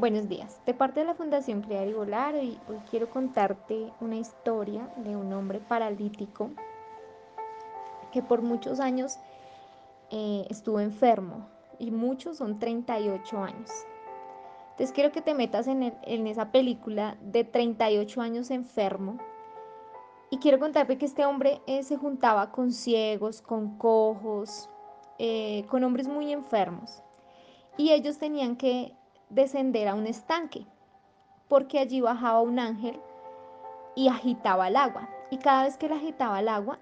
Buenos días, de parte de la Fundación Criar y Volar, hoy, hoy quiero contarte una historia de un hombre paralítico que por muchos años eh, estuvo enfermo y muchos son 38 años. Entonces quiero que te metas en, en esa película de 38 años enfermo y quiero contarte que este hombre eh, se juntaba con ciegos, con cojos, eh, con hombres muy enfermos y ellos tenían que descender a un estanque porque allí bajaba un ángel y agitaba el agua. Y cada vez que él agitaba el agua,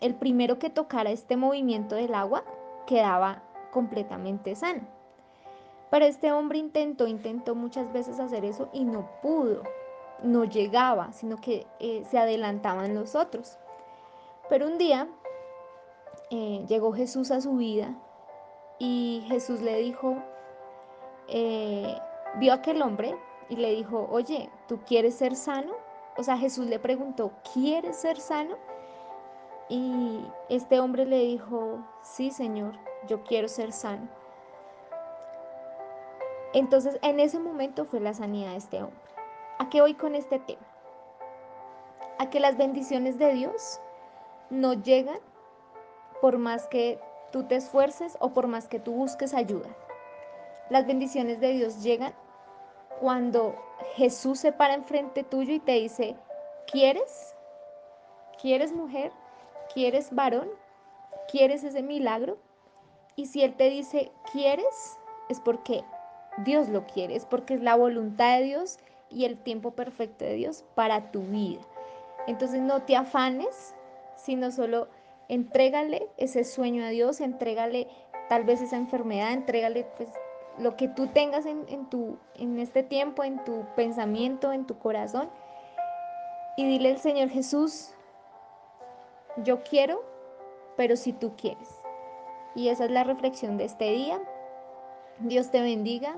el primero que tocara este movimiento del agua quedaba completamente sano. Pero este hombre intentó, intentó muchas veces hacer eso y no pudo, no llegaba, sino que eh, se adelantaban los otros. Pero un día eh, llegó Jesús a su vida y Jesús le dijo, eh, vio a aquel hombre y le dijo, oye, ¿tú quieres ser sano? O sea, Jesús le preguntó, ¿quieres ser sano? Y este hombre le dijo, sí, Señor, yo quiero ser sano. Entonces, en ese momento fue la sanidad de este hombre. ¿A qué voy con este tema? A que las bendiciones de Dios no llegan por más que tú te esfuerces o por más que tú busques ayuda. Las bendiciones de Dios llegan cuando Jesús se para enfrente tuyo y te dice, ¿quieres? ¿Quieres mujer? ¿Quieres varón? ¿Quieres ese milagro? Y si Él te dice, ¿quieres? Es porque Dios lo quiere, es porque es la voluntad de Dios y el tiempo perfecto de Dios para tu vida. Entonces no te afanes, sino solo entrégale ese sueño a Dios, entrégale tal vez esa enfermedad, entrégale pues lo que tú tengas en, en, tu, en este tiempo, en tu pensamiento, en tu corazón. Y dile al Señor Jesús, yo quiero, pero si tú quieres. Y esa es la reflexión de este día. Dios te bendiga.